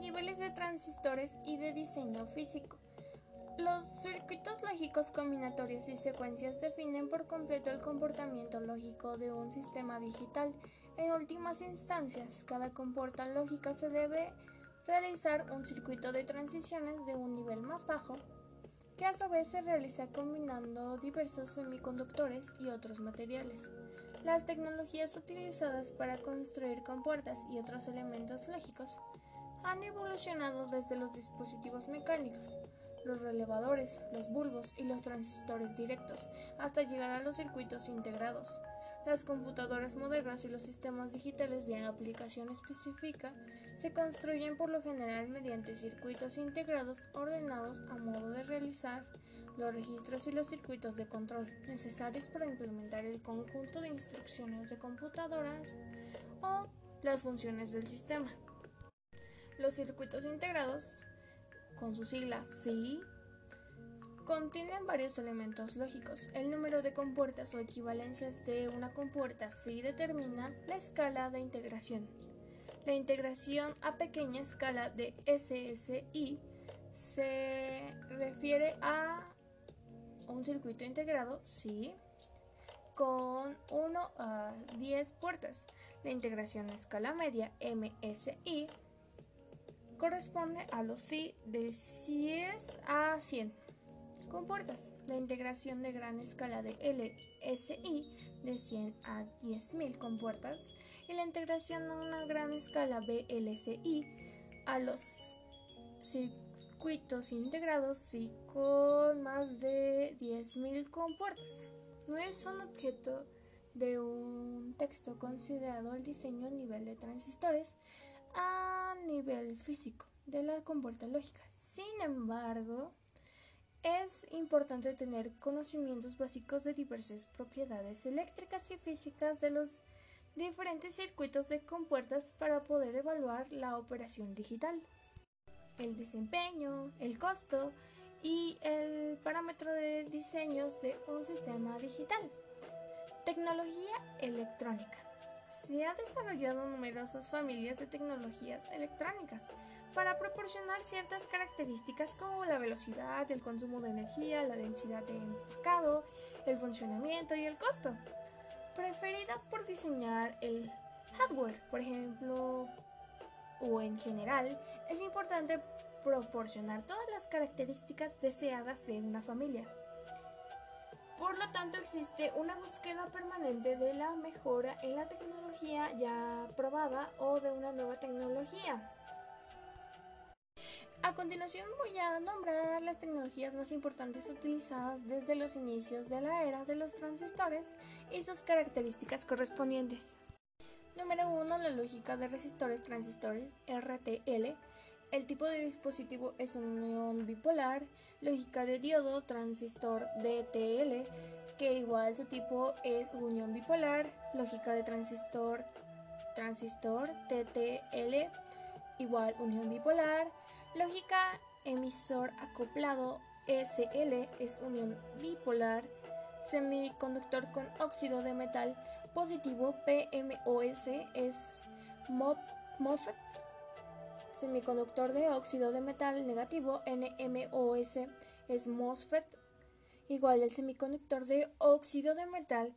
Niveles de transistores y de diseño físico. Los circuitos lógicos combinatorios y secuencias definen por completo el comportamiento lógico de un sistema digital. En últimas instancias, cada comporta lógica se debe realizar un circuito de transiciones de un nivel más bajo, que a su vez se realiza combinando diversos semiconductores y otros materiales. Las tecnologías utilizadas para construir compuertas y otros elementos lógicos han evolucionado desde los dispositivos mecánicos, los relevadores, los bulbos y los transistores directos, hasta llegar a los circuitos integrados. Las computadoras modernas y los sistemas digitales de aplicación específica se construyen por lo general mediante circuitos integrados ordenados a modo de realizar los registros y los circuitos de control necesarios para implementar el conjunto de instrucciones de computadoras o las funciones del sistema. Los circuitos integrados, con sus siglas SI, Contienen varios elementos lógicos. El número de compuertas o equivalencias de una compuerta sí determina la escala de integración. La integración a pequeña escala de SSI se refiere a un circuito integrado, sí, con 1 a 10 puertas. La integración a escala media MSI corresponde a los sí de 10 a 100 compuertas. La integración de gran escala de LSI de 100 a 10.000 compuertas y la integración a una gran escala BLSI a los circuitos integrados con más de 10.000 compuertas. No es un objeto de un texto considerado el diseño a nivel de transistores a nivel físico de la compuerta lógica. Sin embargo, es importante tener conocimientos básicos de diversas propiedades eléctricas y físicas de los diferentes circuitos de compuertas para poder evaluar la operación digital, el desempeño, el costo y el parámetro de diseños de un sistema digital. Tecnología electrónica. Se han desarrollado numerosas familias de tecnologías electrónicas para proporcionar ciertas características como la velocidad, el consumo de energía, la densidad de empacado, el funcionamiento y el costo, preferidas por diseñar el hardware, por ejemplo, o en general, es importante proporcionar todas las características deseadas de una familia. Por lo tanto, existe una búsqueda permanente de la mejora en la tecnología ya probada o de una nueva tecnología. A continuación voy a nombrar las tecnologías más importantes utilizadas desde los inicios de la era de los transistores y sus características correspondientes. Número 1. La lógica de resistores transistores RTL. El tipo de dispositivo es unión bipolar. Lógica de diodo transistor DTL, que igual su tipo es unión bipolar. Lógica de transistor transistor TTL, igual unión bipolar Lógica emisor acoplado SL es unión bipolar. Semiconductor con óxido de metal positivo PMOS es MOFET. Semiconductor de óxido de metal negativo NMOS es MOSFET. Igual el semiconductor de óxido de metal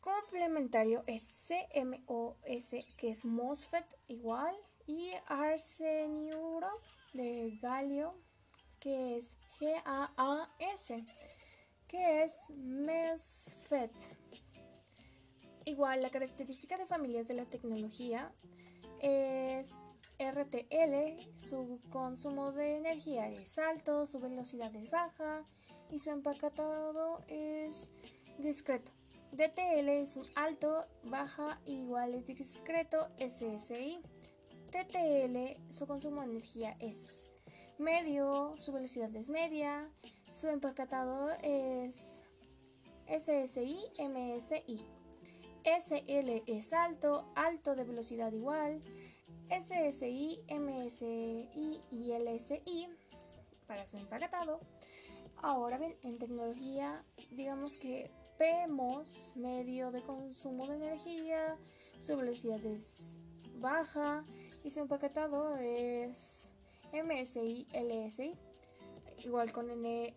complementario es CMOS que es MOSFET igual y arseniuro de galio, que es G-A-A-S, que es MESFET. Igual, la característica de familias de la tecnología es RTL, su consumo de energía es alto, su velocidad es baja y su empacatado es discreto. DTL es alto, baja, igual es discreto, SSI. TTL, su consumo de energía es medio, su velocidad es media, su empacatado es SSI, MSI. SL es alto, alto de velocidad igual, SSI, MSI y LSI para su empacatado. Ahora bien, en tecnología, digamos que PMOS, medio de consumo de energía, su velocidad es baja y su empaquetado es MSI, LSI, igual con N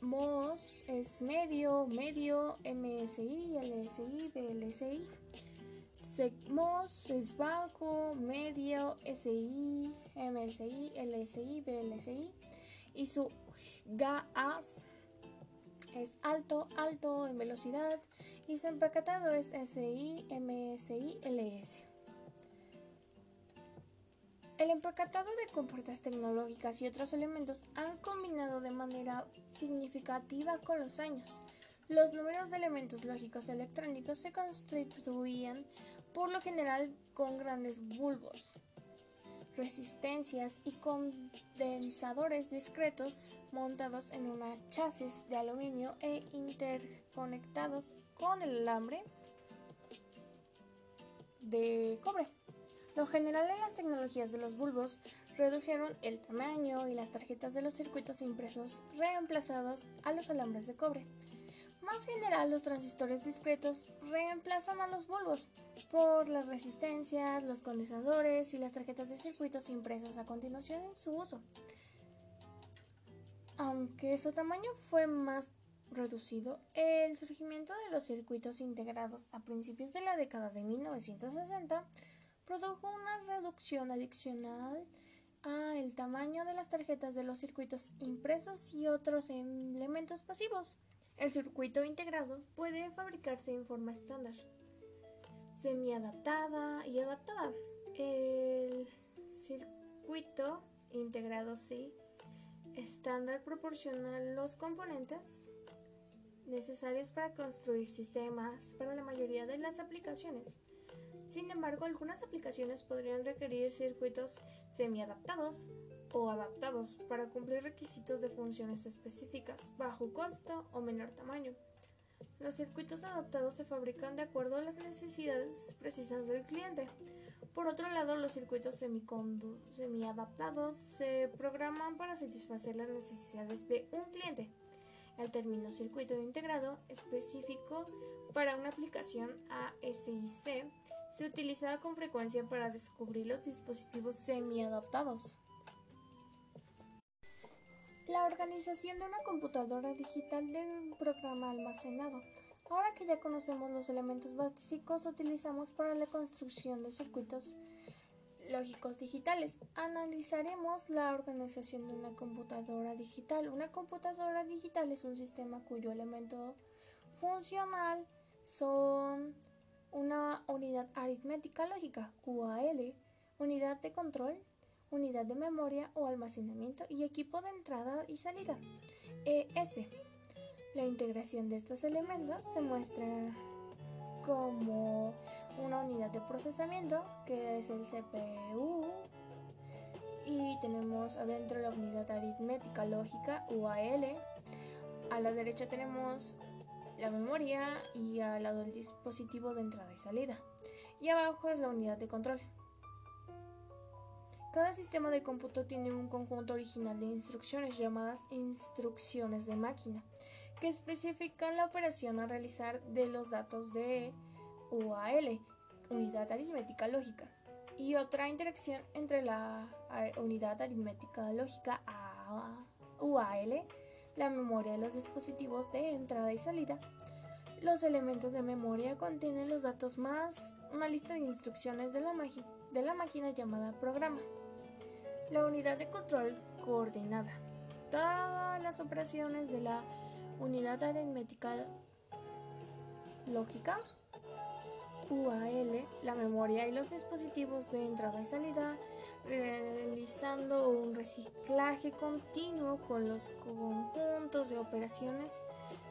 MOS es medio, medio, MSI, LSI, BLSI. SECMOS es bajo, medio, SI, MSI, LSI, BLSI. Y su GAAS es alto, alto en velocidad. Y su empaquetado es SI, MSI, LS. El empaquetado de compuertas tecnológicas y otros elementos han combinado de manera significativa con los años. Los números de elementos lógicos electrónicos se constituían por lo general con grandes bulbos, resistencias y condensadores discretos montados en una chasis de aluminio e interconectados con el alambre de cobre. Lo general en las tecnologías de los bulbos redujeron el tamaño y las tarjetas de los circuitos impresos reemplazados a los alambres de cobre. Más general, los transistores discretos reemplazan a los bulbos por las resistencias, los condensadores y las tarjetas de circuitos impresos a continuación en su uso. Aunque su tamaño fue más reducido, el surgimiento de los circuitos integrados a principios de la década de 1960 produjo una reducción adicional a el tamaño de las tarjetas de los circuitos impresos y otros elementos pasivos. El circuito integrado puede fabricarse en forma estándar, semi-adaptada y adaptada. El circuito integrado sí estándar proporciona los componentes necesarios para construir sistemas para la mayoría de las aplicaciones. Sin embargo, algunas aplicaciones podrían requerir circuitos semi-adaptados o adaptados para cumplir requisitos de funciones específicas, bajo costo o menor tamaño. Los circuitos adaptados se fabrican de acuerdo a las necesidades precisas del cliente. Por otro lado, los circuitos semi-adaptados se programan para satisfacer las necesidades de un cliente. El término circuito integrado específico para una aplicación ASIC se utiliza con frecuencia para descubrir los dispositivos semi-adaptados. La organización de una computadora digital de un programa almacenado. Ahora que ya conocemos los elementos básicos utilizamos para la construcción de circuitos lógicos digitales. Analizaremos la organización de una computadora digital. Una computadora digital es un sistema cuyo elemento funcional son una unidad aritmética lógica, UAL, unidad de control, unidad de memoria o almacenamiento y equipo de entrada y salida, ES. La integración de estos elementos se muestra como una unidad de procesamiento que es el CPU y tenemos adentro la unidad aritmética lógica UAL. A la derecha tenemos la memoria y al lado el dispositivo de entrada y salida. Y abajo es la unidad de control. Cada sistema de cómputo tiene un conjunto original de instrucciones llamadas instrucciones de máquina, que especifican la operación a realizar de los datos de UAL, unidad aritmética lógica, y otra interacción entre la unidad aritmética lógica UAL la memoria de los dispositivos de entrada y salida. Los elementos de memoria contienen los datos más una lista de instrucciones de la máquina llamada programa. La unidad de control coordinada. Todas las operaciones de la unidad aritmética lógica UAL, la memoria y los dispositivos de entrada y salida, realizando un reciclaje continuo con los conjuntos de operaciones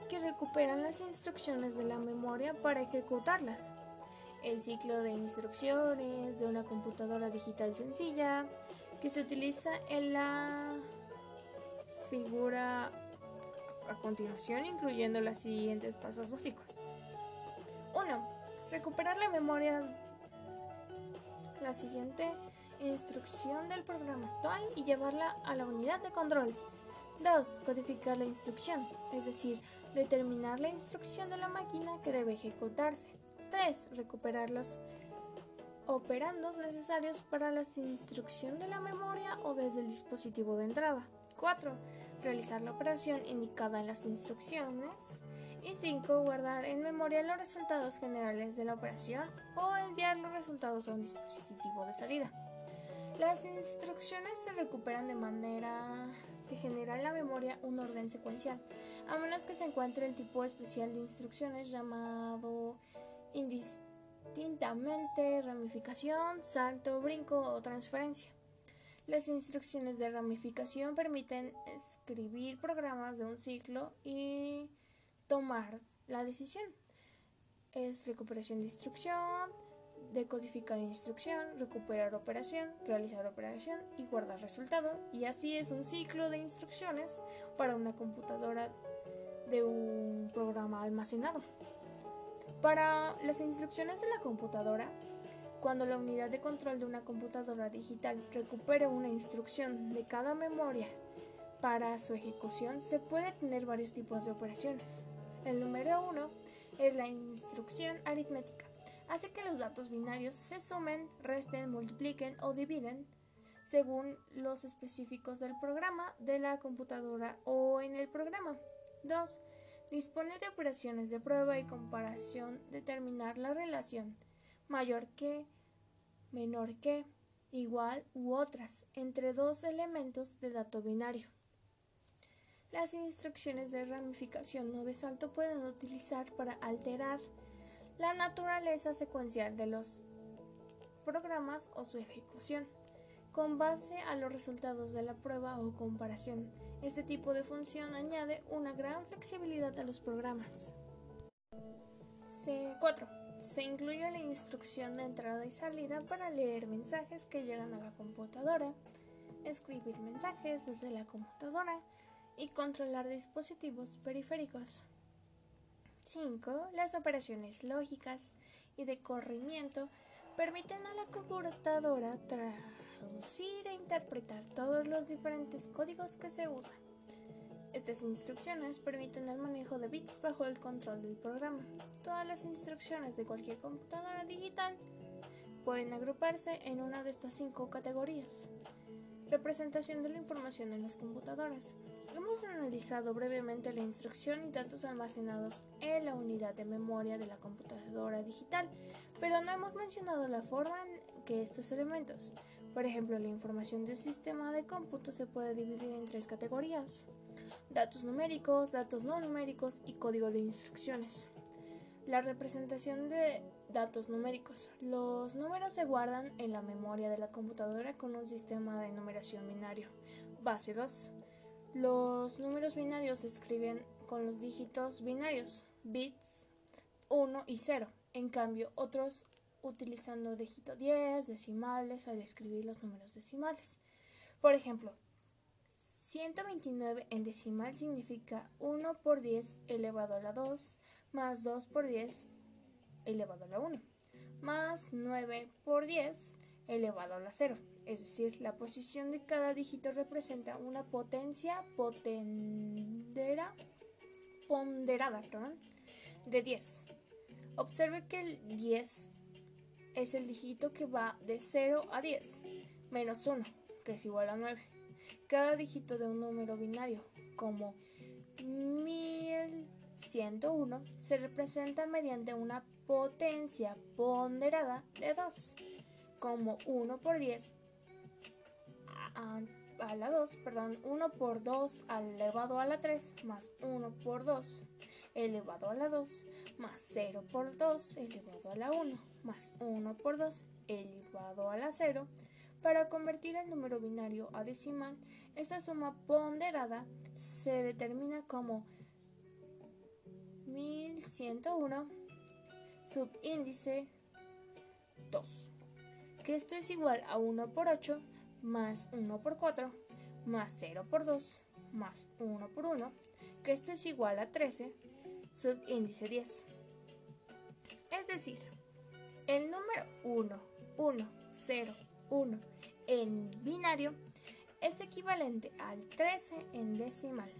que recuperan las instrucciones de la memoria para ejecutarlas. El ciclo de instrucciones de una computadora digital sencilla que se utiliza en la figura a continuación, incluyendo los siguientes pasos básicos. 1 recuperar la memoria, la siguiente instrucción del programa actual y llevarla a la unidad de control. 2. Codificar la instrucción, es decir, determinar la instrucción de la máquina que debe ejecutarse. 3. Recuperar los operandos necesarios para la instrucción de la memoria o desde el dispositivo de entrada. 4. Realizar la operación indicada en las instrucciones. Y 5. Guardar en memoria los resultados generales de la operación o enviar los resultados a un dispositivo de salida. Las instrucciones se recuperan de manera que genera en la memoria un orden secuencial, a menos que se encuentre el tipo especial de instrucciones llamado indistintamente ramificación, salto, brinco o transferencia. Las instrucciones de ramificación permiten escribir programas de un ciclo y tomar la decisión. Es recuperación de instrucción, decodificar instrucción, recuperar operación, realizar operación y guardar resultado. Y así es un ciclo de instrucciones para una computadora de un programa almacenado. Para las instrucciones de la computadora, cuando la unidad de control de una computadora digital recupere una instrucción de cada memoria para su ejecución, se puede tener varios tipos de operaciones. El número uno es la instrucción aritmética. Hace que los datos binarios se sumen, resten, multipliquen o dividen según los específicos del programa, de la computadora o en el programa. 2. Dispone de operaciones de prueba y comparación, determinar la relación mayor que, menor que, igual u otras entre dos elementos de dato binario. Las instrucciones de ramificación o de salto pueden utilizar para alterar la naturaleza secuencial de los programas o su ejecución, con base a los resultados de la prueba o comparación. Este tipo de función añade una gran flexibilidad a los programas. C4. Se incluye la instrucción de entrada y salida para leer mensajes que llegan a la computadora, escribir mensajes desde la computadora y controlar dispositivos periféricos. 5. Las operaciones lógicas y de corrimiento permiten a la computadora traducir e interpretar todos los diferentes códigos que se usan. Estas instrucciones permiten el manejo de bits bajo el control del programa. Todas las instrucciones de cualquier computadora digital pueden agruparse en una de estas cinco categorías. Representación de la información en las computadoras. Hemos analizado brevemente la instrucción y datos almacenados en la unidad de memoria de la computadora digital, pero no hemos mencionado la forma en que estos elementos, por ejemplo, la información del sistema de cómputo se puede dividir en tres categorías. Datos numéricos, datos no numéricos y código de instrucciones. La representación de datos numéricos. Los números se guardan en la memoria de la computadora con un sistema de numeración binario. Base 2. Los números binarios se escriben con los dígitos binarios, bits 1 y 0. En cambio, otros utilizando dígito 10, decimales al escribir los números decimales. Por ejemplo, 129 en decimal significa 1 por 10 elevado a la 2 más 2 por 10 elevado a la 1 más 9 por 10 elevado a la 0 es decir, la posición de cada dígito representa una potencia potendera, ponderada de 10. Observe que el 10 es el dígito que va de 0 a 10, menos 1, que es igual a 9. Cada dígito de un número binario, como 1101, se representa mediante una potencia ponderada de 2, como 1 por 10 a, la 2, perdón, 1 por 2 elevado a la 3 más 1 por 2 elevado a la 2 más 0 por 2 elevado a la 1 más 1 por 2 elevado a la 0. Para convertir el número binario a decimal, esta suma ponderada se determina como 1101 subíndice 2, que esto es igual a 1 por 8 más 1 por 4 más 0 por 2 más 1 por 1, que esto es igual a 13, subíndice 10. Es decir, el número 1, 1, 0, 1 en binario es equivalente al 13 en decimal.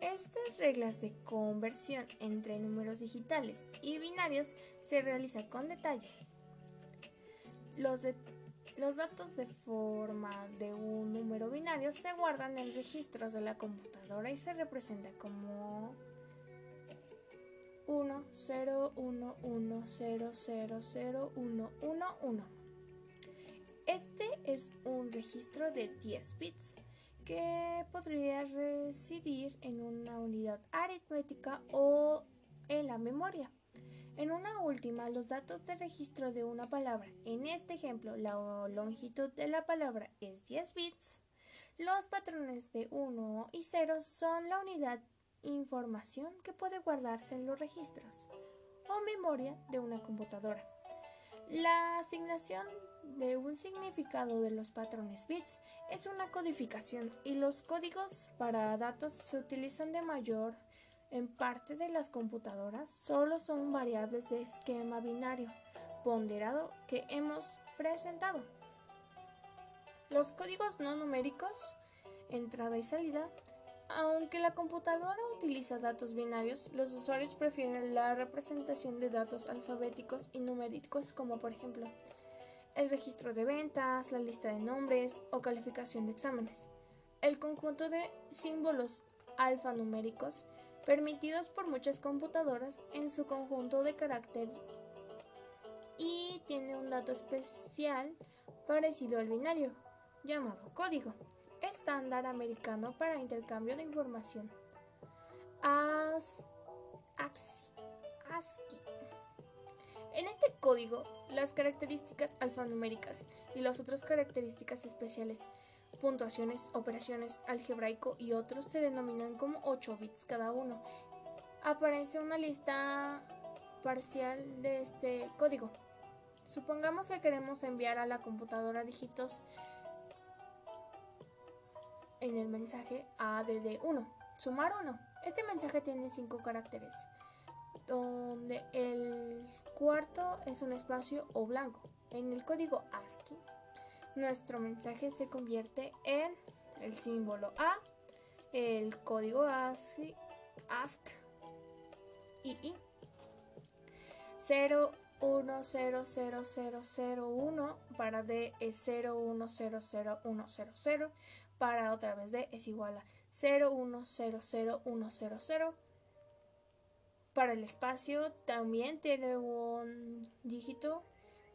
Estas reglas de conversión entre números digitales y binarios se realizan con detalle Los, los datos de forma de un número binario se guardan en registros de la computadora y se representa como 1 0 1 1 0 0 0 1 1 1. Este es un registro de 10 bits que podría residir en una unidad aritmética o en la memoria. En una última, los datos de registro de una palabra, en este ejemplo la longitud de la palabra es 10 bits, los patrones de 1 y 0 son la unidad información que puede guardarse en los registros o memoria de una computadora. La asignación de un significado de los patrones bits es una codificación y los códigos para datos se utilizan de mayor en parte de las computadoras solo son variables de esquema binario ponderado que hemos presentado. Los códigos no numéricos, entrada y salida, aunque la computadora utiliza datos binarios, los usuarios prefieren la representación de datos alfabéticos y numéricos como por ejemplo el registro de ventas, la lista de nombres o calificación de exámenes. El conjunto de símbolos alfanuméricos permitidos por muchas computadoras en su conjunto de carácter y tiene un dato especial parecido al binario, llamado código estándar americano para intercambio de información. ASCII. En este código, las características alfanuméricas y las otras características especiales, puntuaciones, operaciones, algebraico y otros se denominan como 8 bits cada uno. Aparece una lista parcial de este código. Supongamos que queremos enviar a la computadora dígitos en el mensaje ADD1. Sumar 1. Este mensaje tiene 5 caracteres, donde el cuarto es un espacio o blanco. En el código ASCII, nuestro mensaje se convierte en el símbolo A, el código ASCII, ASC y I. 0 1 0 0 0 0 1 para D es 0 1 0 0 1 0 0 para otra vez D es igual a 0100100. Para el espacio también tiene un dígito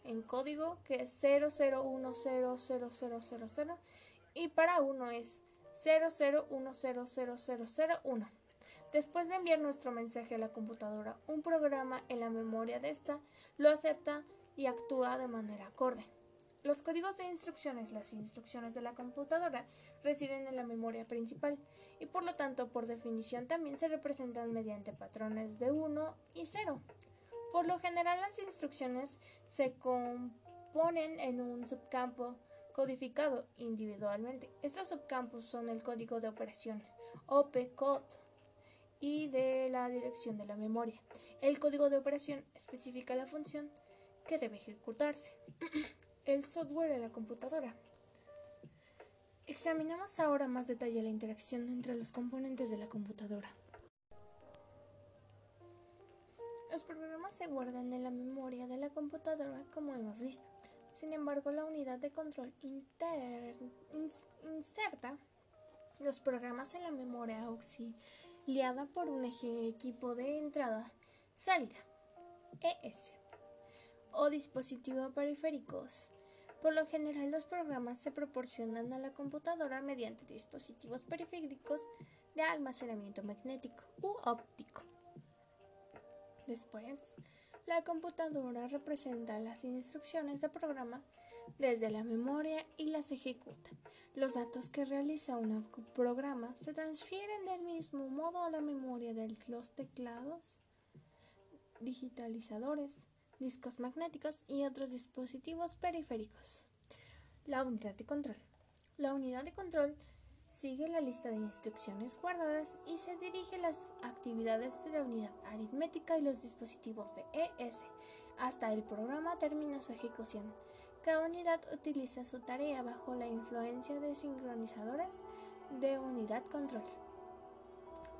en código que es 00100000 y para 1 es 00100001. Después de enviar nuestro mensaje a la computadora, un programa en la memoria de esta lo acepta y actúa de manera acorde. Los códigos de instrucciones, las instrucciones de la computadora, residen en la memoria principal y por lo tanto, por definición, también se representan mediante patrones de 1 y 0. Por lo general, las instrucciones se componen en un subcampo codificado individualmente. Estos subcampos son el código de operaciones, OP-code, y de la dirección de la memoria. El código de operación especifica la función que debe ejecutarse. el software de la computadora. Examinamos ahora más detalle la interacción entre los componentes de la computadora. Los programas se guardan en la memoria de la computadora como hemos visto. Sin embargo, la unidad de control inserta los programas en la memoria auxiliada por un eje equipo de entrada-salida ES o dispositivo periféricos por lo general, los programas se proporcionan a la computadora mediante dispositivos periféricos de almacenamiento magnético u óptico. Después, la computadora representa las instrucciones de programa desde la memoria y las ejecuta. Los datos que realiza un programa se transfieren del mismo modo a la memoria de los teclados, digitalizadores, discos magnéticos y otros dispositivos periféricos. La unidad de control. La unidad de control sigue la lista de instrucciones guardadas y se dirige las actividades de la unidad aritmética y los dispositivos de ES hasta el programa termina su ejecución. Cada unidad utiliza su tarea bajo la influencia de sincronizadores de unidad control.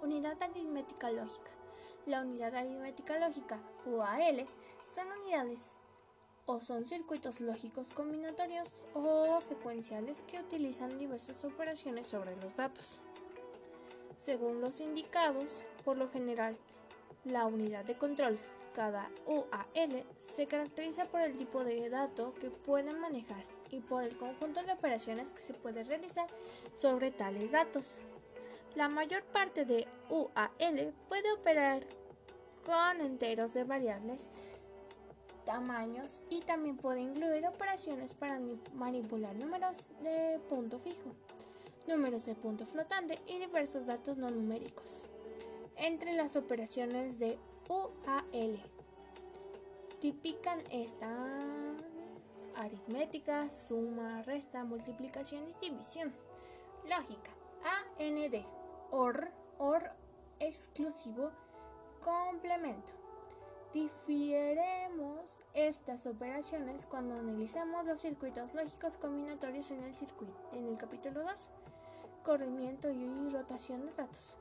Unidad aritmética lógica. La unidad aritmética lógica, UAL, son unidades o son circuitos lógicos combinatorios o secuenciales que utilizan diversas operaciones sobre los datos. Según los indicados, por lo general, la unidad de control, cada UAL, se caracteriza por el tipo de dato que pueden manejar y por el conjunto de operaciones que se puede realizar sobre tales datos. La mayor parte de UAL puede operar con enteros de variables tamaños y también puede incluir operaciones para manipular números de punto fijo, números de punto flotante y diversos datos no numéricos. Entre las operaciones de UAL tipican esta aritmética, suma, resta, multiplicación y división. Lógica, AND, OR, OR exclusivo, complemento. Difieremos estas operaciones cuando analizamos los circuitos lógicos combinatorios en el circuito, en el capítulo 2, corrimiento y rotación de datos,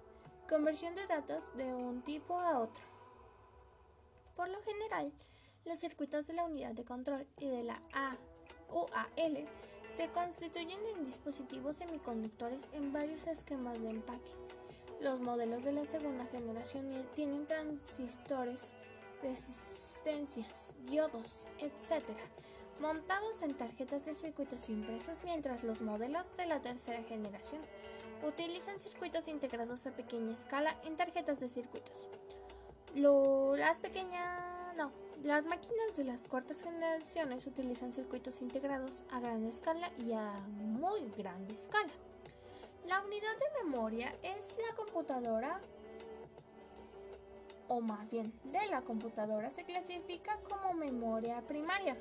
conversión de datos de un tipo a otro. Por lo general, los circuitos de la unidad de control y de la A UAL se constituyen en dispositivos semiconductores en varios esquemas de empaque. Los modelos de la segunda generación tienen transistores resistencias, diodos, etc., montados en tarjetas de circuitos impresas, mientras los modelos de la tercera generación utilizan circuitos integrados a pequeña escala en tarjetas de circuitos. las pequeñas, las máquinas de las cuartas generaciones utilizan circuitos integrados a gran escala y a muy grande escala. La unidad de memoria es la computadora o más bien de la computadora, se clasifica como memoria primaria.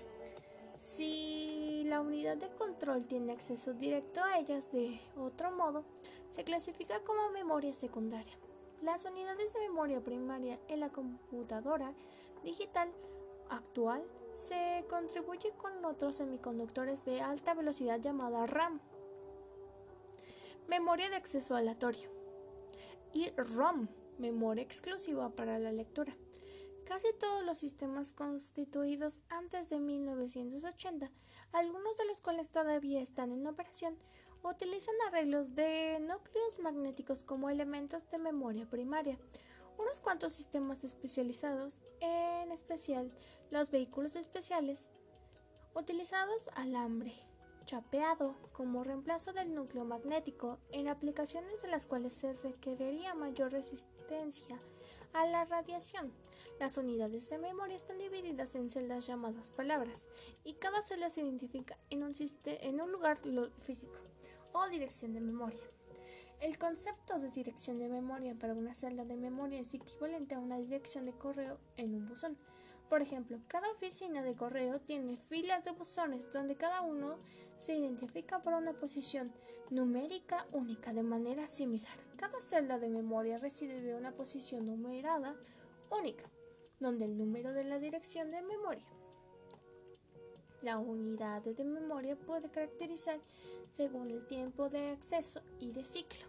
Si la unidad de control tiene acceso directo a ellas de otro modo, se clasifica como memoria secundaria. Las unidades de memoria primaria en la computadora digital actual se contribuye con otros semiconductores de alta velocidad llamada RAM, memoria de acceso aleatorio, y ROM, memoria exclusiva para la lectura. Casi todos los sistemas constituidos antes de 1980, algunos de los cuales todavía están en operación, utilizan arreglos de núcleos magnéticos como elementos de memoria primaria. Unos cuantos sistemas especializados, en especial los vehículos especiales, utilizados alambre chapeado como reemplazo del núcleo magnético en aplicaciones de las cuales se requeriría mayor resistencia a la radiación. Las unidades de memoria están divididas en celdas llamadas palabras y cada celda se identifica en un, en un lugar físico o dirección de memoria. El concepto de dirección de memoria para una celda de memoria es equivalente a una dirección de correo en un buzón. Por ejemplo, cada oficina de correo tiene filas de buzones donde cada uno se identifica por una posición numérica única de manera similar. Cada celda de memoria reside de una posición numerada única, donde el número de la dirección de memoria. La unidad de memoria puede caracterizar según el tiempo de acceso y de ciclo.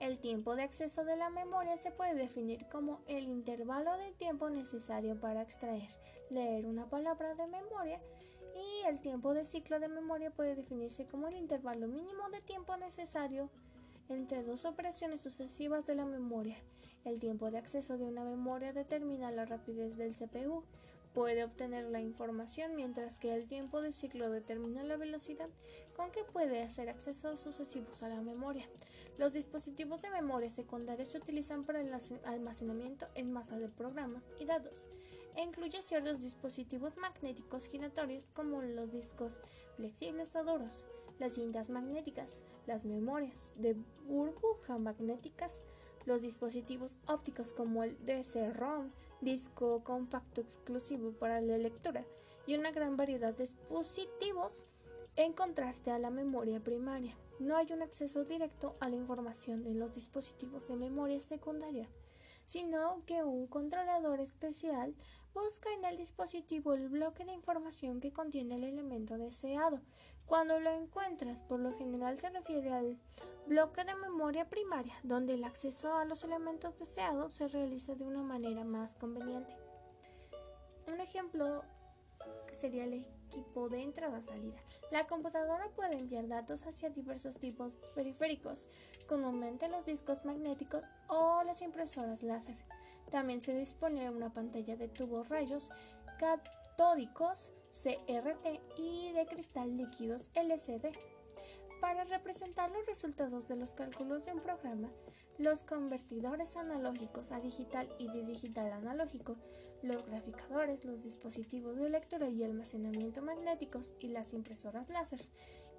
El tiempo de acceso de la memoria se puede definir como el intervalo de tiempo necesario para extraer, leer una palabra de memoria y el tiempo de ciclo de memoria puede definirse como el intervalo mínimo de tiempo necesario entre dos operaciones sucesivas de la memoria. El tiempo de acceso de una memoria determina la rapidez del CPU, puede obtener la información mientras que el tiempo de ciclo determina la velocidad con que puede hacer accesos sucesivos a la memoria. Los dispositivos de memoria secundaria se utilizan para el almacenamiento en masa de programas y datos e incluye ciertos dispositivos magnéticos giratorios como los discos flexibles o duros, las cintas magnéticas, las memorias de burbuja magnéticas, los dispositivos ópticos como el DC-ROM, disco compacto exclusivo para la lectura, y una gran variedad de dispositivos en contraste a la memoria primaria. No hay un acceso directo a la información en los dispositivos de memoria secundaria sino que un controlador especial busca en el dispositivo el bloque de información que contiene el elemento deseado. Cuando lo encuentras, por lo general se refiere al bloque de memoria primaria, donde el acceso a los elementos deseados se realiza de una manera más conveniente. Un ejemplo sería el equipo de entrada-salida. La computadora puede enviar datos hacia diversos tipos periféricos, comúnmente los discos magnéticos o las impresoras láser. También se dispone de una pantalla de tubos rayos catódicos CRT y de cristal líquidos LCD. Para representar los resultados de los cálculos de un programa, los convertidores analógicos a digital y de digital a analógico, los graficadores, los dispositivos de lectura y almacenamiento magnéticos y las impresoras láser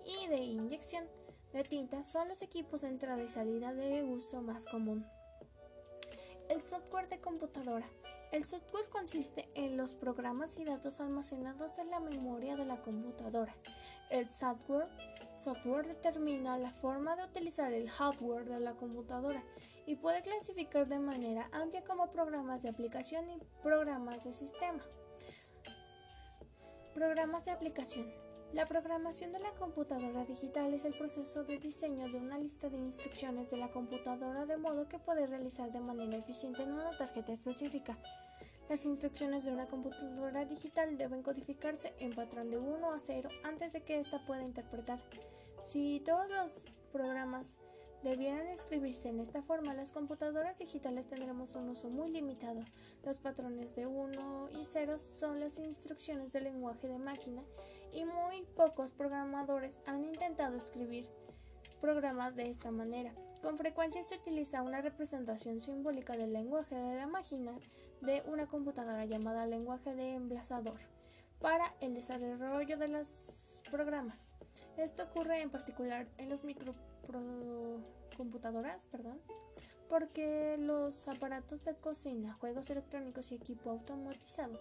y de inyección de tinta son los equipos de entrada y salida de uso más común. El software de computadora. El software consiste en los programas y datos almacenados en la memoria de la computadora. El software software determina la forma de utilizar el hardware de la computadora y puede clasificar de manera amplia como programas de aplicación y programas de sistema. Programas de aplicación. La programación de la computadora digital es el proceso de diseño de una lista de instrucciones de la computadora de modo que puede realizar de manera eficiente en una tarjeta específica. Las instrucciones de una computadora digital deben codificarse en patrón de 1 a 0 antes de que ésta pueda interpretar. Si todos los programas debieran escribirse en esta forma, las computadoras digitales tendremos un uso muy limitado. Los patrones de 1 y 0 son las instrucciones del lenguaje de máquina y muy pocos programadores han intentado escribir programas de esta manera. Con frecuencia se utiliza una representación simbólica del lenguaje de la máquina de una computadora llamada lenguaje de emplazador para el desarrollo de los programas. Esto ocurre en particular en los microcomputadoras, perdón, porque los aparatos de cocina, juegos electrónicos y equipo automatizado.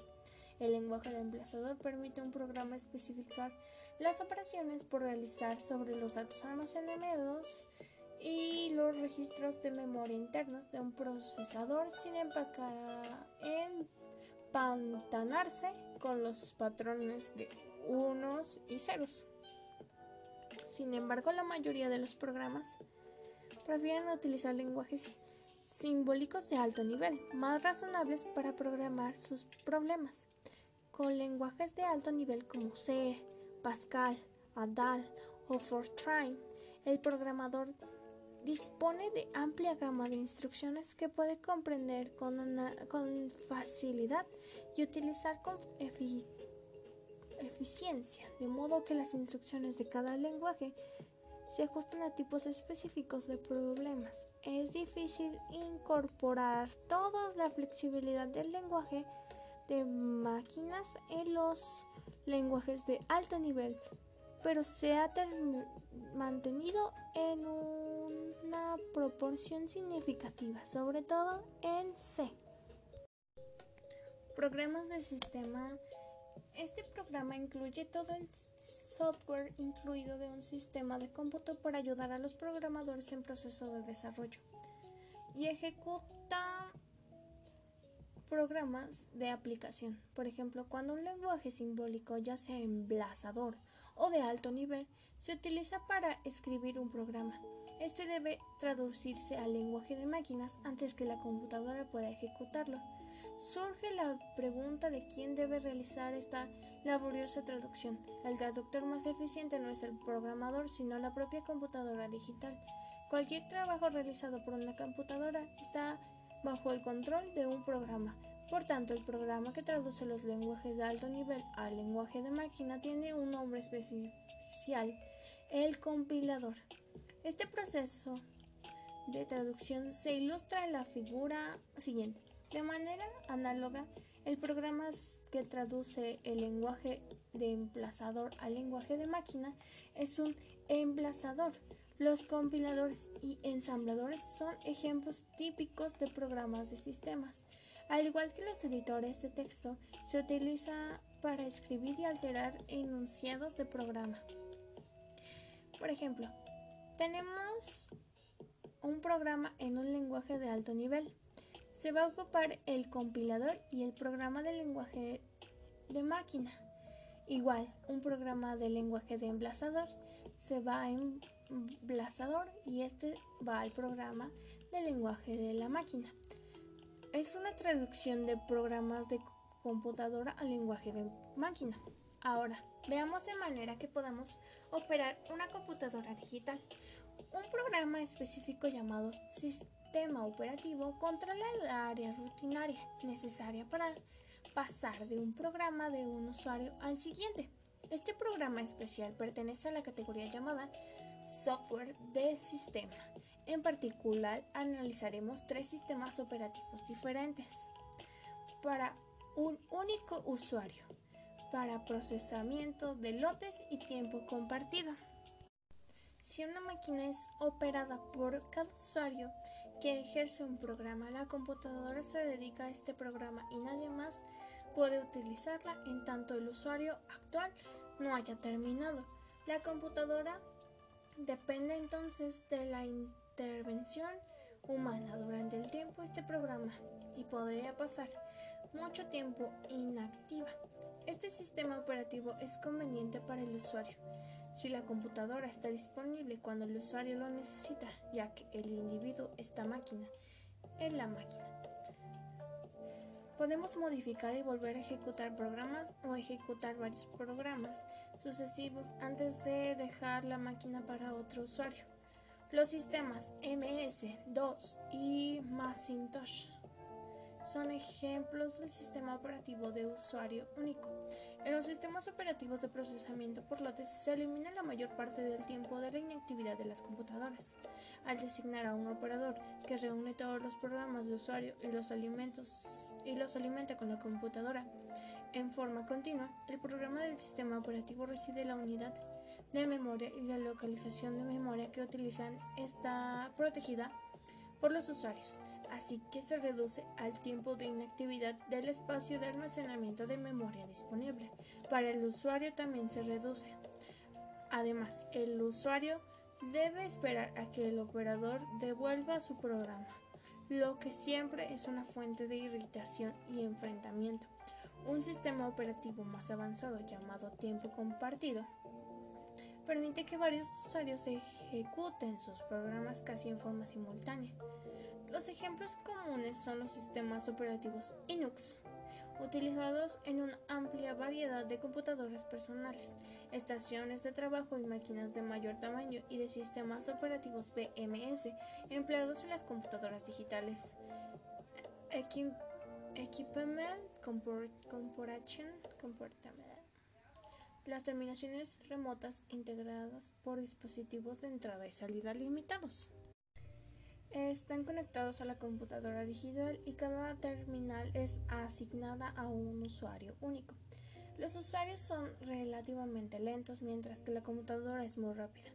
El lenguaje de emplazador permite a un programa especificar las operaciones por realizar sobre los datos almacenados y los registros de memoria internos de un procesador sin empantanarse con los patrones de unos y ceros. Sin embargo, la mayoría de los programas prefieren utilizar lenguajes simbólicos de alto nivel, más razonables para programar sus problemas. Con lenguajes de alto nivel como C, Pascal, Adal o Fortran, el programador dispone de amplia gama de instrucciones que puede comprender con, con facilidad y utilizar con eficiencia, de modo que las instrucciones de cada lenguaje se ajustan a tipos específicos de problemas. Es difícil incorporar toda la flexibilidad del lenguaje de máquinas en los lenguajes de alto nivel, pero se ha mantenido en una proporción significativa, sobre todo en C. Programas de sistema este programa incluye todo el software incluido de un sistema de cómputo para ayudar a los programadores en proceso de desarrollo y ejecuta programas de aplicación. Por ejemplo, cuando un lenguaje simbólico, ya sea emplazador o de alto nivel, se utiliza para escribir un programa. Este debe traducirse al lenguaje de máquinas antes que la computadora pueda ejecutarlo surge la pregunta de quién debe realizar esta laboriosa traducción. El traductor más eficiente no es el programador, sino la propia computadora digital. Cualquier trabajo realizado por una computadora está bajo el control de un programa. Por tanto, el programa que traduce los lenguajes de alto nivel al lenguaje de máquina tiene un nombre especial, el compilador. Este proceso de traducción se ilustra en la figura siguiente. De manera análoga, el programa que traduce el lenguaje de emplazador al lenguaje de máquina es un emplazador. Los compiladores y ensambladores son ejemplos típicos de programas de sistemas. Al igual que los editores de texto, se utiliza para escribir y alterar enunciados de programa. Por ejemplo, tenemos un programa en un lenguaje de alto nivel se va a ocupar el compilador y el programa de lenguaje de máquina. Igual, un programa de lenguaje de emplazador se va a emplazador y este va al programa de lenguaje de la máquina. Es una traducción de programas de computadora al lenguaje de máquina. Ahora, veamos de manera que podamos operar una computadora digital. Un programa específico llamado sistema operativo controla el área rutinaria necesaria para pasar de un programa de un usuario al siguiente. Este programa especial pertenece a la categoría llamada software de sistema. En particular, analizaremos tres sistemas operativos diferentes para un único usuario para procesamiento de lotes y tiempo compartido. Si una máquina es operada por cada usuario que ejerce un programa, la computadora se dedica a este programa y nadie más puede utilizarla en tanto el usuario actual no haya terminado. La computadora depende entonces de la intervención humana durante el tiempo este programa y podría pasar mucho tiempo inactiva. Este sistema operativo es conveniente para el usuario si la computadora está disponible cuando el usuario lo necesita, ya que el individuo está máquina en la máquina. Podemos modificar y volver a ejecutar programas o ejecutar varios programas sucesivos antes de dejar la máquina para otro usuario. Los sistemas MS2 y Macintosh son ejemplos del sistema operativo de usuario único. En los sistemas operativos de procesamiento por lotes se elimina la mayor parte del tiempo de la inactividad de las computadoras. Al designar a un operador que reúne todos los programas de usuario y los alimenta con la computadora en forma continua, el programa del sistema operativo recibe la unidad de memoria y la localización de memoria que utilizan está protegida por los usuarios así que se reduce al tiempo de inactividad del espacio de almacenamiento de memoria disponible. Para el usuario también se reduce. Además, el usuario debe esperar a que el operador devuelva su programa, lo que siempre es una fuente de irritación y enfrentamiento. Un sistema operativo más avanzado llamado tiempo compartido permite que varios usuarios ejecuten sus programas casi en forma simultánea. Los ejemplos comunes son los sistemas operativos Linux, utilizados en una amplia variedad de computadoras personales, estaciones de trabajo y máquinas de mayor tamaño y de sistemas operativos BMS empleados en las computadoras digitales. Equipment Corporation las terminaciones remotas integradas por dispositivos de entrada y salida limitados. Están conectados a la computadora digital y cada terminal es asignada a un usuario único. Los usuarios son relativamente lentos mientras que la computadora es muy rápida.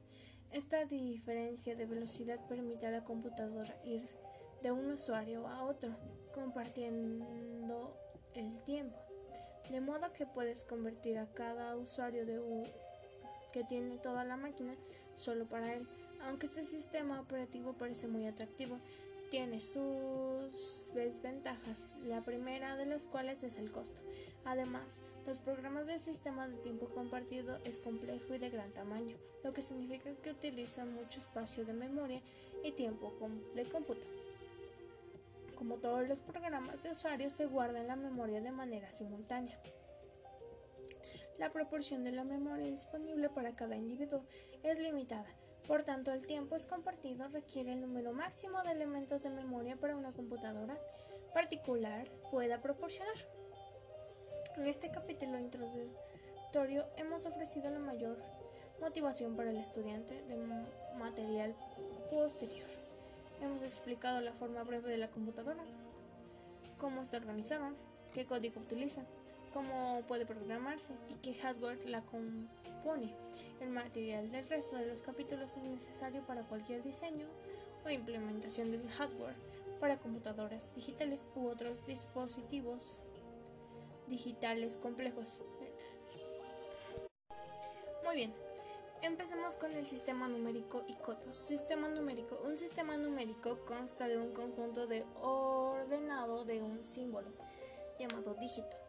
Esta diferencia de velocidad permite a la computadora ir de un usuario a otro, compartiendo el tiempo, de modo que puedes convertir a cada usuario de un que tiene toda la máquina solo para él. Aunque este sistema operativo parece muy atractivo, tiene sus desventajas, la primera de las cuales es el costo. Además, los programas de sistema de tiempo compartido es complejo y de gran tamaño, lo que significa que utiliza mucho espacio de memoria y tiempo de cómputo. Como todos los programas de usuario se guarda en la memoria de manera simultánea. La proporción de la memoria disponible para cada individuo es limitada, por tanto, el tiempo es compartido requiere el número máximo de elementos de memoria para una computadora particular pueda proporcionar. En este capítulo introductorio hemos ofrecido la mayor motivación para el estudiante de material posterior. Hemos explicado la forma breve de la computadora, cómo está organizada, qué código utiliza, cómo puede programarse y qué hardware la El material del resto de los capítulos es necesario para cualquier diseño o implementación del hardware para computadoras digitales u otros dispositivos digitales complejos. Muy bien, empecemos con el sistema numérico y códigos. Sistema numérico. Un sistema numérico consta de un conjunto de ordenado de un símbolo llamado dígito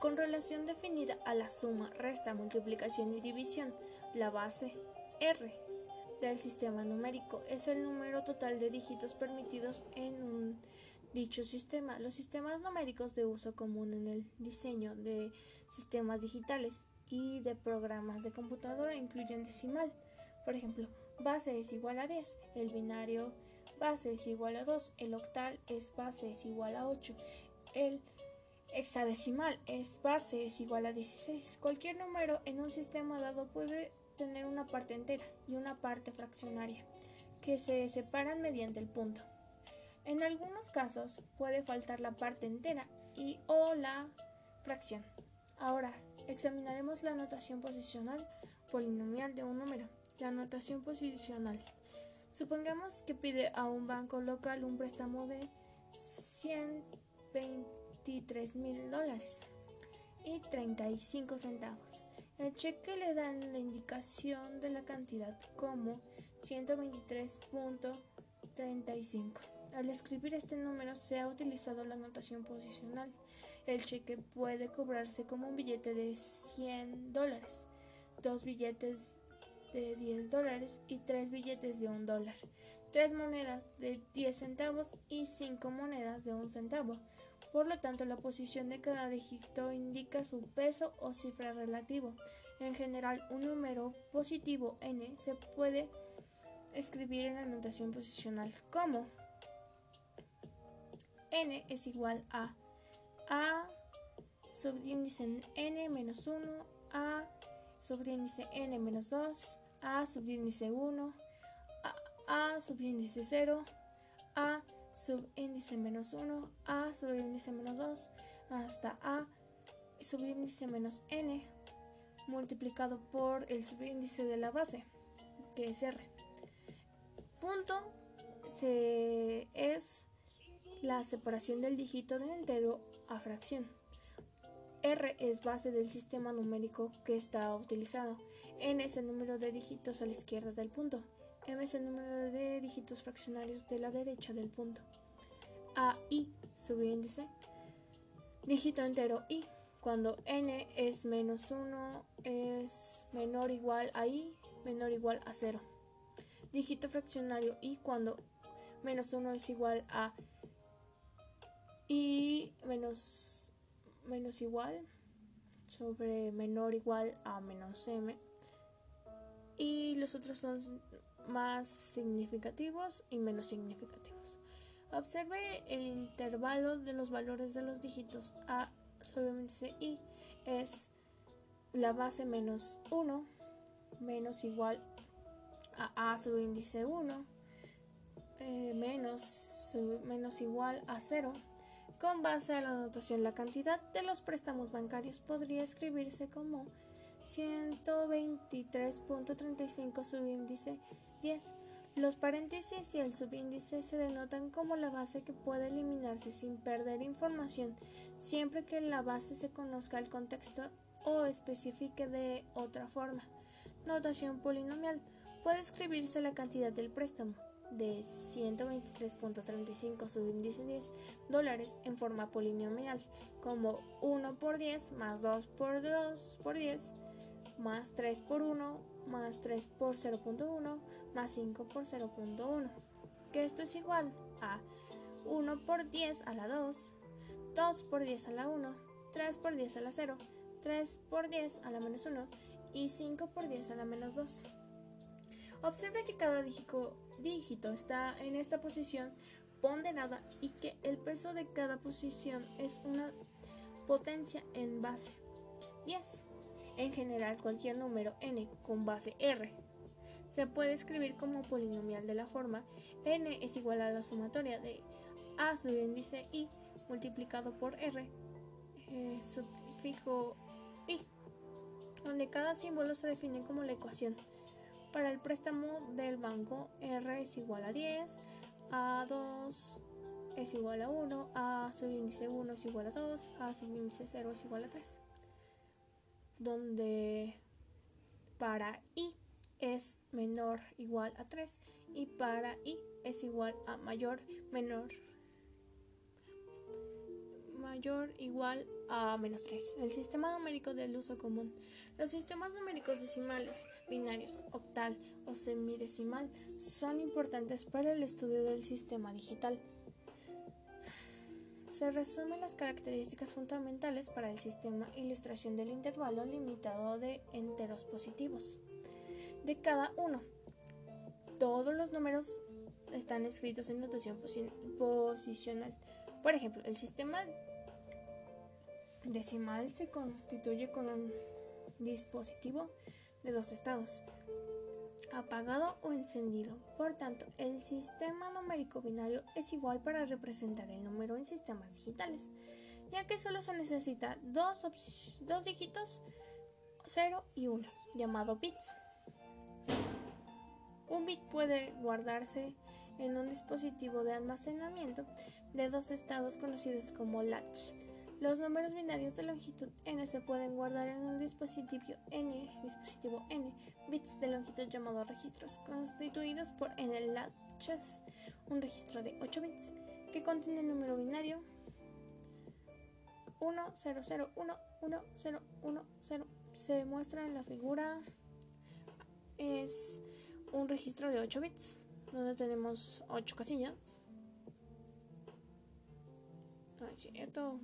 con relación definida a la suma, resta, multiplicación y división. La base R del sistema numérico es el número total de dígitos permitidos en un dicho sistema. Los sistemas numéricos de uso común en el diseño de sistemas digitales y de programas de computadora incluyen decimal. Por ejemplo, base es igual a 10, el binario base es igual a 2, el octal es base es igual a 8, el hexadecimal es base es igual a 16. Cualquier número en un sistema dado puede tener una parte entera y una parte fraccionaria, que se separan mediante el punto. En algunos casos puede faltar la parte entera y o la fracción. Ahora examinaremos la notación posicional polinomial de un número. La notación posicional. Supongamos que pide a un banco local un préstamo de 123 mil dólares y 35 centavos. El cheque le da la indicación de la cantidad como 123.35. Al escribir este número se ha utilizado la notación posicional. El cheque puede cobrarse como un billete de 100 dólares, dos billetes de 10 dólares y tres billetes de un dólar, tres monedas de 10 centavos y cinco monedas de un centavo. Por lo tanto, la posición de cada dígito indica su peso o cifra relativo. En general, un número positivo n se puede escribir en la notación posicional como n es igual a a subíndice n menos 1 a subíndice n menos 2 a subíndice 1 a, subíndice 0 a subíndice menos 1 a subíndice menos 2 hasta a subíndice menos n multiplicado por el subíndice de la base que es r punto se es la separación del dígito de entero a fracción. R es base del sistema numérico que está utilizado. N es el número de dígitos a la izquierda del punto. M es el número de dígitos fraccionarios de la derecha del punto. A, I, subíndice. Dígito entero I. Cuando n es menos 1 es menor igual a i, menor igual a 0. Dígito fraccionario i cuando menos 1 es igual a y menos, menos igual sobre menor igual a menos m y los otros son más significativos y menos significativos. Observe el intervalo de los valores de los dígitos a sobre índice i es la base menos 1 menos igual a a índice 1 eh, menos, menos igual a 0 con base a la notación, la cantidad de los préstamos bancarios podría escribirse como 123.35 subíndice 10. Los paréntesis y el subíndice se denotan como la base que puede eliminarse sin perder información siempre que la base se conozca el contexto o especifique de otra forma. Notación polinomial. Puede escribirse la cantidad del préstamo de 123.35 subíndice 10 dólares en forma polinomial, como 1 por 10 más 2 por 2 por 10 más 3 por 1 más 3 por 0.1 más 5 por 0.1, que esto es igual a 1 por 10 a la 2, 2 por 10 a la 1, 3 por 10 a la 0, 3 por 10 a la menos 1 y 5 por 10 a la menos 2. Observe que cada dígito dígito está en esta posición ponderada y que el peso de cada posición es una potencia en base 10. En general, cualquier número n con base r se puede escribir como polinomial de la forma n es igual a la sumatoria de a índice i multiplicado por r eh, sufijo i, donde cada símbolo se define como la ecuación para el préstamo del banco, R es igual a 10, A2 es igual a 1, A índice 1 es igual a 2, A índice 0 es igual a 3. Donde para I es menor igual a 3 y para I es igual a mayor menor mayor igual a menos 3. El sistema numérico del uso común. Los sistemas numéricos decimales, binarios, octal o semidecimal son importantes para el estudio del sistema digital. Se resumen las características fundamentales para el sistema ilustración del intervalo limitado de enteros positivos de cada uno. Todos los números están escritos en notación posicional. Por ejemplo, el sistema decimal se constituye con un dispositivo de dos estados, apagado o encendido. Por tanto, el sistema numérico binario es igual para representar el número en sistemas digitales, ya que solo se necesita dos, dos dígitos 0 y 1, llamado bits. Un bit puede guardarse en un dispositivo de almacenamiento de dos estados conocidos como latch. Los números binarios de longitud n se pueden guardar en un dispositivo n, dispositivo n, bits de longitud llamados registros, constituidos por n latches, un registro de 8 bits que contiene el número binario 10011010. Se muestra en la figura es un registro de 8 bits donde tenemos 8 casillas. No es cierto.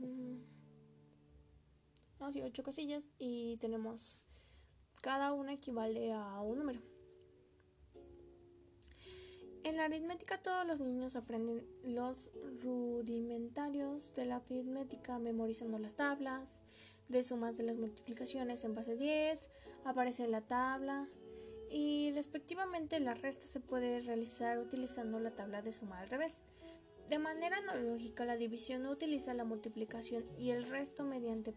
No, sí, 8 casillas y tenemos cada una equivale a un número. En la aritmética todos los niños aprenden los rudimentarios de la aritmética memorizando las tablas de sumas de las multiplicaciones en base 10, aparece la tabla, y respectivamente la resta se puede realizar utilizando la tabla de suma al revés. De manera analógica, la división utiliza la multiplicación y el resto mediante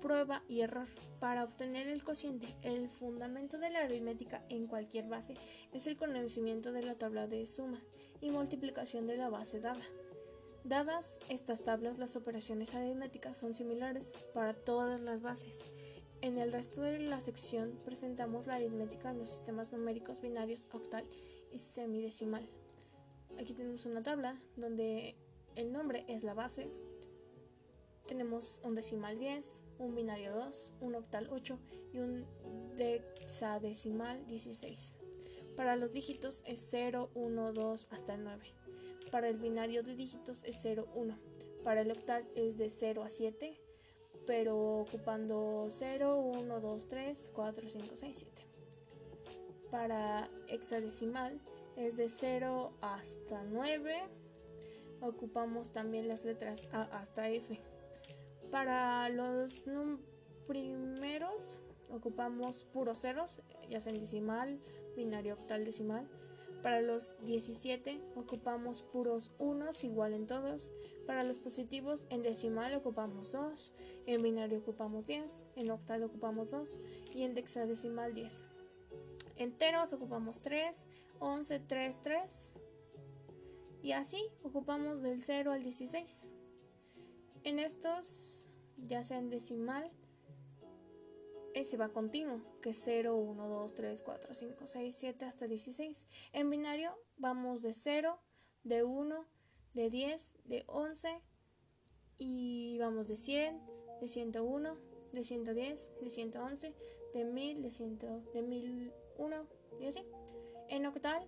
prueba y error para obtener el cociente. El fundamento de la aritmética en cualquier base es el conocimiento de la tabla de suma y multiplicación de la base dada. Dadas estas tablas, las operaciones aritméticas son similares para todas las bases en el resto de la sección presentamos la aritmética en los sistemas numéricos binarios octal y semidecimal. Aquí tenemos una tabla donde el nombre es la base. Tenemos un decimal 10, un binario 2, un octal 8 y un hexadecimal 16. Para los dígitos es 0, 1, 2 hasta el 9. Para el binario de dígitos es 0, 1. Para el octal es de 0 a 7 pero ocupando 0, 1, 2, 3, 4, 5, 6, 7. Para hexadecimal es de 0 hasta 9. Ocupamos también las letras A hasta F. Para los primeros ocupamos puros ceros, ya sea en decimal, binario octal decimal. Para los 17 ocupamos puros unos igual en todos. Para los positivos en decimal ocupamos 2, en binario ocupamos 10, en octal ocupamos 2 y en hexadecimal 10. Enteros ocupamos 3, 11, 3, 3 y así ocupamos del 0 al 16. En estos, ya sea en decimal, ese va continuo, que es 0, 1, 2, 3, 4, 5, 6, 7 hasta 16. En binario vamos de 0, de 1, de 10, de 11 y vamos de 100, de 101, de 110, de 111, de 1000, de, 100, de 1001 y así. En octal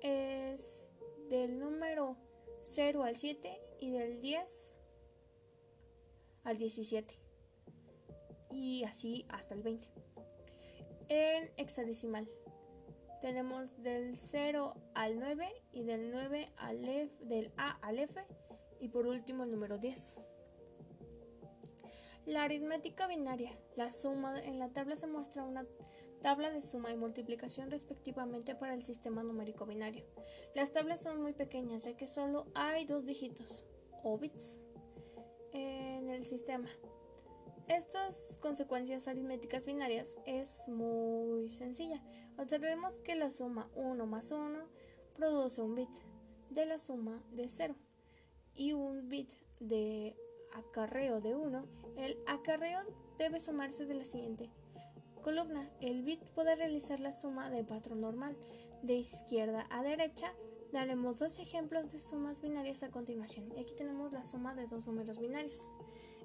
es del número 0 al 7 y del 10 al 17 y así hasta el 20. En hexadecimal tenemos del 0 al 9 y del 9 al F, del A al F y por último el número 10. La aritmética binaria. La suma en la tabla se muestra una tabla de suma y multiplicación respectivamente para el sistema numérico binario. Las tablas son muy pequeñas ya que solo hay dos dígitos o bits en el sistema. Estas consecuencias aritméticas binarias es muy sencilla. Observemos que la suma 1 más 1 produce un bit de la suma de 0 y un bit de acarreo de 1. El acarreo debe sumarse de la siguiente columna. El bit puede realizar la suma de patrón normal de izquierda a derecha. Daremos dos ejemplos de sumas binarias a continuación. Y aquí tenemos la suma de dos números binarios.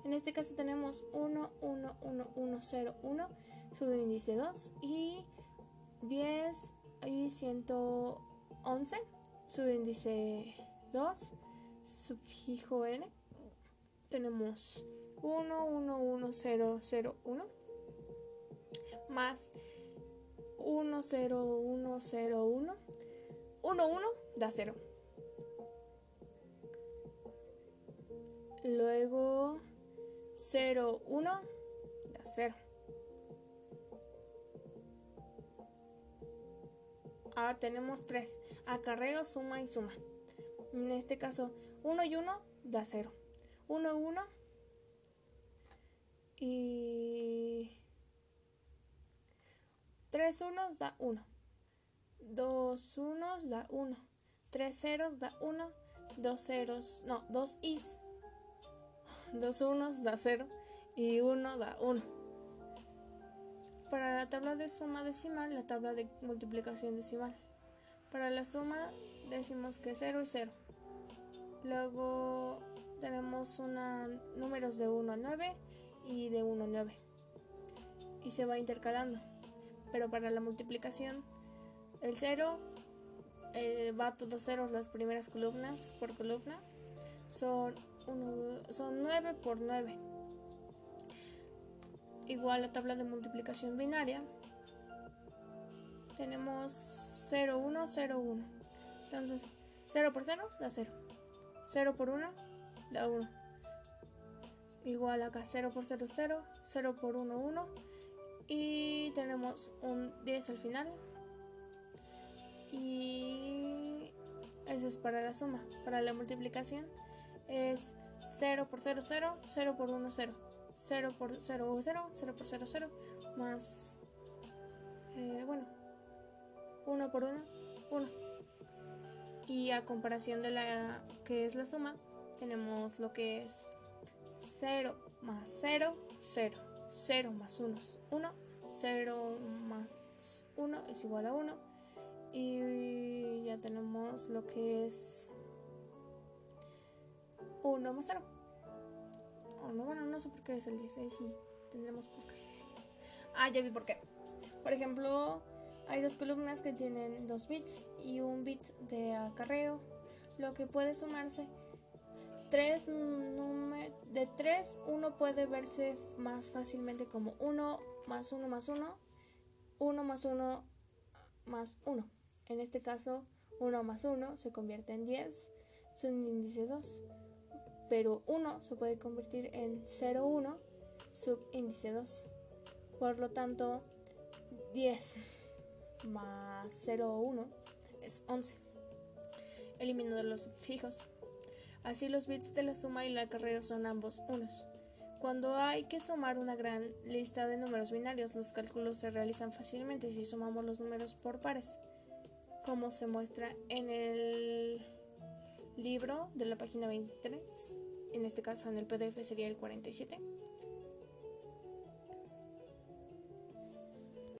En este caso tenemos 1, 1, 1, 1, 0, 1, subíndice 2 y 10 y 111, subíndice 2, sufijo n, tenemos 1, 1, 1, 0, 0, 1, más 1, 0, 1, 0, 1, 1, 1 da 0. Luego 0, 1 da 0. Ahora tenemos 3. Acarreo, suma y suma. En este caso, 1 y 1 da 0. 1 y 1 y 3 unos da 1. 2 unos da 1. 3 ceros da 1. 2 ceros, no, 2 is. 2 unos da 0 y 1 da 1. Para la tabla de suma decimal, la tabla de multiplicación decimal. Para la suma decimos que 0 y 0. Luego tenemos una, números de 1 a 9 y de 1 a 9. Y se va intercalando. Pero para la multiplicación, el 0 eh, va a todos ceros las primeras columnas por columna. Son, son 9 por 9. Igual la tabla de multiplicación binaria. Tenemos 0, 1, 0, 1. Entonces, 0 por 0 da 0. 0 por 1 da 1. Igual acá 0 por 0, 0. 0 por 1, 1. Y tenemos un 10 al final. Y eso es para la suma. Para la multiplicación es 0 por 0, 0. 0 por 1, 0. 0 por 0, 0. 0 por 0, 0. Más, eh, bueno, 1 por 1, 1. Y a comparación de la que es la suma, tenemos lo que es 0 más 0, 0. 0 más 1 es 1. 0 más 1 es igual a 1. Y ya tenemos lo que es 1 más 0. Oh, no, bueno, no sé por qué es el 16 y tendremos que buscar. Ah, ya vi por qué. Por ejemplo, hay dos columnas que tienen dos bits y un bit de acarreo, lo que puede sumarse tres de 3 uno puede verse más fácilmente como 1 más 1 más 1, 1 más 1 más 1. En este caso, 1 más 1 se convierte en 10, es un índice 2. Pero 1 se puede convertir en 0, 1, subíndice 2. Por lo tanto, 10 más 0, 1 es 11. Eliminando los subfijos. Así los bits de la suma y el acarreo son ambos unos. Cuando hay que sumar una gran lista de números binarios, los cálculos se realizan fácilmente si sumamos los números por pares, como se muestra en el libro de la página 23, en este caso en el PDF sería el 47,